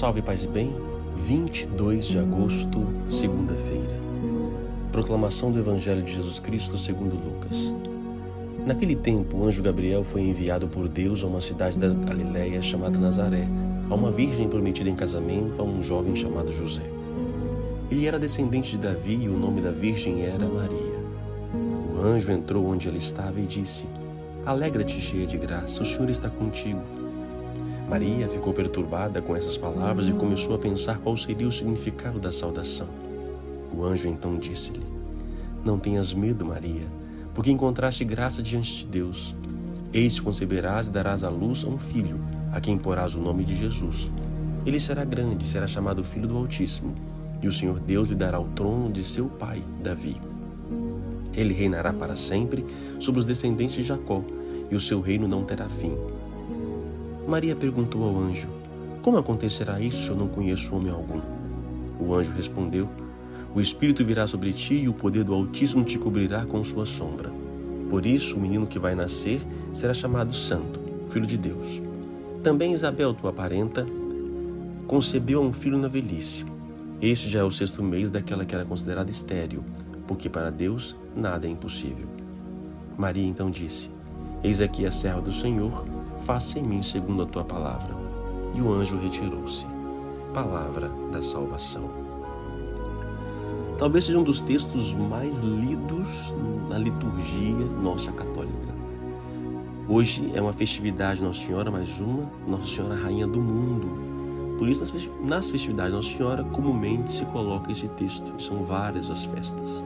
Salve, paz e bem. 22 de agosto, segunda-feira. Proclamação do Evangelho de Jesus Cristo segundo Lucas. Naquele tempo, o anjo Gabriel foi enviado por Deus a uma cidade da Galiléia chamada Nazaré, a uma virgem prometida em casamento a um jovem chamado José. Ele era descendente de Davi e o nome da virgem era Maria. O anjo entrou onde ela estava e disse: Alegra-te, cheia de graça, o Senhor está contigo. Maria ficou perturbada com essas palavras e começou a pensar qual seria o significado da saudação. O anjo então disse-lhe: Não tenhas medo, Maria, porque encontraste graça diante de Deus. Eis conceberás e darás à luz a um filho, a quem porás o nome de Jesus. Ele será grande, será chamado Filho do Altíssimo, e o Senhor Deus lhe dará o trono de seu pai, Davi. Ele reinará para sempre sobre os descendentes de Jacó, e o seu reino não terá fim. Maria perguntou ao anjo: Como acontecerá isso eu não conheço homem algum? O anjo respondeu: O Espírito virá sobre ti e o poder do Altíssimo te cobrirá com sua sombra. Por isso, o menino que vai nascer será chamado Santo, Filho de Deus. Também Isabel, tua parenta, concebeu um filho na velhice. Este já é o sexto mês daquela que era considerada estéril, porque para Deus nada é impossível. Maria então disse: Eis aqui a serva do Senhor faça em mim segundo a tua palavra. E o anjo retirou-se. Palavra da salvação. Talvez seja um dos textos mais lidos na liturgia nossa católica. Hoje é uma festividade Nossa Senhora, mais uma, Nossa Senhora Rainha do Mundo. Por isso, nas festividades Nossa Senhora, comumente se coloca esse texto. São várias as festas.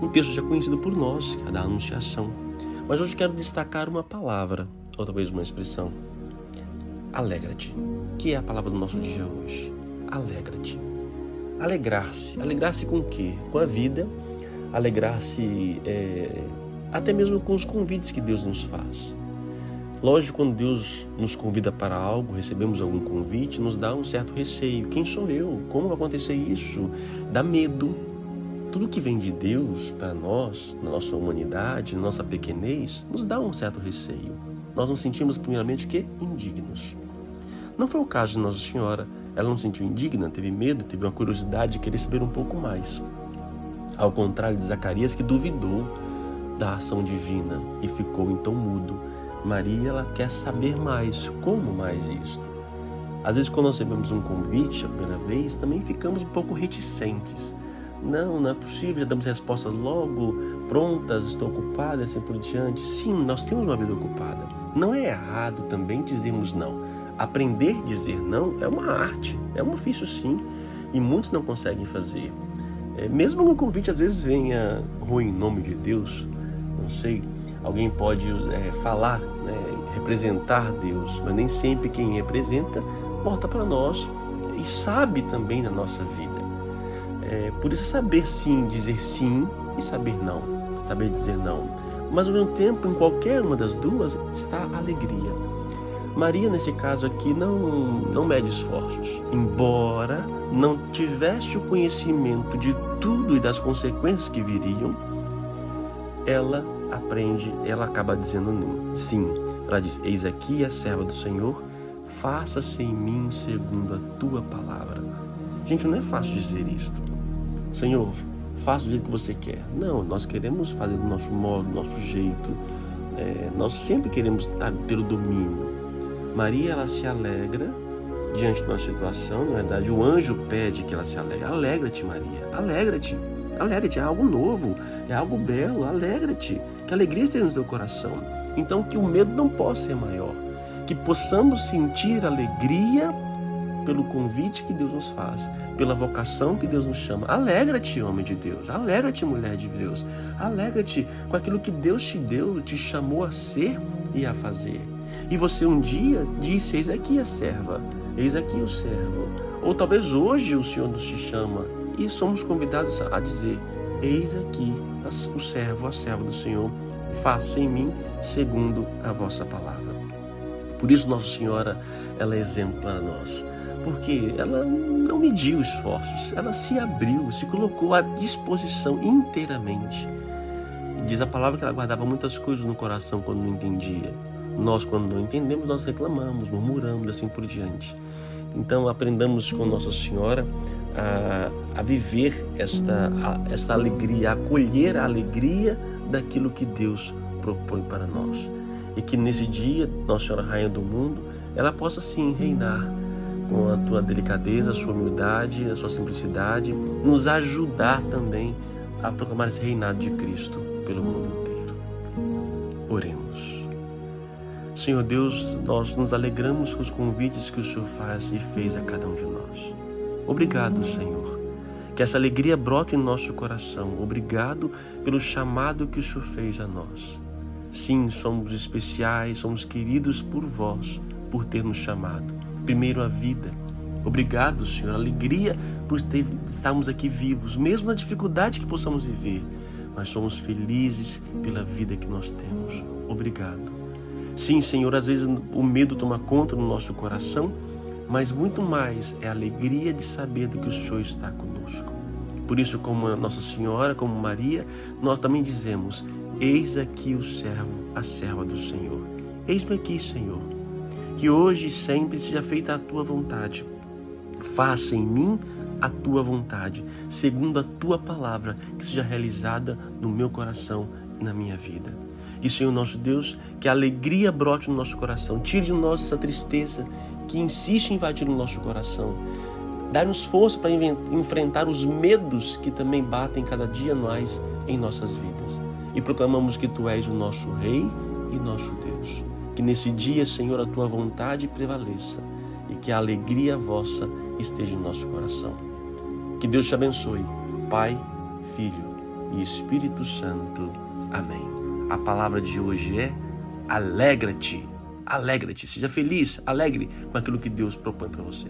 Um texto já conhecido por nós, que é da Anunciação. Mas hoje quero destacar uma palavra, ou talvez uma expressão. Alegra-te, que é a palavra do nosso dia hoje. Alegra-te. Alegrar-se. Alegrar-se com o quê? Com a vida. Alegrar-se é, até mesmo com os convites que Deus nos faz. Lógico, quando Deus nos convida para algo, recebemos algum convite, nos dá um certo receio. Quem sou eu? Como vai acontecer isso? Dá medo. Tudo que vem de Deus para nós, na nossa humanidade, na nossa pequenez, nos dá um certo receio nós nos sentimos primeiramente que indignos. Não foi o caso de Nossa Senhora. Ela não se sentiu indigna, teve medo, teve uma curiosidade de querer saber um pouco mais. Ao contrário de Zacarias, que duvidou da ação divina e ficou então mudo. Maria, ela quer saber mais. Como mais isto? Às vezes, quando nós recebemos um convite a primeira vez, também ficamos um pouco reticentes. Não, não é possível, já damos respostas logo prontas, estou ocupada assim por diante. Sim, nós temos uma vida ocupada. Não é errado também dizermos não. Aprender a dizer não é uma arte, é um ofício sim, e muitos não conseguem fazer. É, mesmo que o convite às vezes venha ruim em nome de Deus, não sei, alguém pode é, falar, né, representar Deus, mas nem sempre quem representa volta para nós e sabe também da nossa vida. É, por isso, saber sim, dizer sim e saber não. Saber dizer não. Mas ao mesmo tempo, em qualquer uma das duas, está a alegria. Maria, nesse caso aqui, não, não mede esforços. Embora não tivesse o conhecimento de tudo e das consequências que viriam, ela aprende, ela acaba dizendo sim. Ela diz: Eis aqui a serva do Senhor, faça-se em mim segundo a tua palavra. Gente, não é fácil dizer isto. Senhor, faça do jeito que você quer. Não, nós queremos fazer do nosso modo, do nosso jeito. É, nós sempre queremos ter o domínio. Maria, ela se alegra diante de uma situação, na verdade, o anjo pede que ela se alegre. Alegra-te, Maria, alegra-te. Alegra-te, é algo novo, é algo belo, alegra-te. Que alegria esteja no teu coração. Então, que o medo não possa ser maior. Que possamos sentir alegria pelo convite que Deus nos faz, pela vocação que Deus nos chama. Alegra-te, homem de Deus. Alegra-te, mulher de Deus. Alegra-te com aquilo que Deus te deu, te chamou a ser e a fazer. E você um dia disse: Eis aqui a serva, eis aqui o servo. Ou talvez hoje o Senhor nos te chama e somos convidados a dizer: Eis aqui o servo, a serva do Senhor, faça em mim segundo a vossa palavra. Por isso, Nossa Senhora, ela é exemplo para nós porque ela não mediu esforços, ela se abriu, se colocou à disposição inteiramente. Diz a palavra que ela guardava muitas coisas no coração quando não entendia. Nós, quando não entendemos, nós reclamamos, murmuramos, assim por diante. Então aprendamos com Nossa Senhora a, a viver esta, a, esta alegria, a acolher a alegria daquilo que Deus propõe para nós. E que nesse dia, Nossa Senhora Rainha do Mundo, ela possa sim reinar com a tua delicadeza, a sua humildade, a sua simplicidade, nos ajudar também a proclamar esse reinado de Cristo pelo mundo inteiro. Oremos. Senhor Deus, nós nos alegramos com os convites que o Senhor faz e fez a cada um de nós. Obrigado, Senhor. Que essa alegria brote em nosso coração. Obrigado pelo chamado que o Senhor fez a nós. Sim, somos especiais, somos queridos por vós, por ter nos chamado. Primeiro a vida. Obrigado, Senhor. Alegria por estarmos aqui vivos, mesmo na dificuldade que possamos viver. Mas somos felizes pela vida que nós temos. Obrigado. Sim, Senhor, às vezes o medo toma conta no nosso coração, mas muito mais é a alegria de saber do que o Senhor está conosco. Por isso, como Nossa Senhora, como Maria, nós também dizemos: Eis aqui o servo, a serva do Senhor. Eis-me aqui, Senhor. Que hoje e sempre seja feita a tua vontade. Faça em mim a tua vontade, segundo a tua palavra, que seja realizada no meu coração e na minha vida. E, Senhor nosso Deus, que a alegria brote no nosso coração, tire de nós essa tristeza que insiste em invadir o nosso coração. Dá-nos força para enfrentar os medos que também batem cada dia mais em nossas vidas. E proclamamos que Tu és o nosso Rei e nosso Deus. Que nesse dia, Senhor, a Tua vontade prevaleça e que a alegria vossa esteja em nosso coração. Que Deus te abençoe, Pai, Filho e Espírito Santo. Amém. A palavra de hoje é alegra-te. Alegra-te, seja feliz, alegre com aquilo que Deus propõe para você.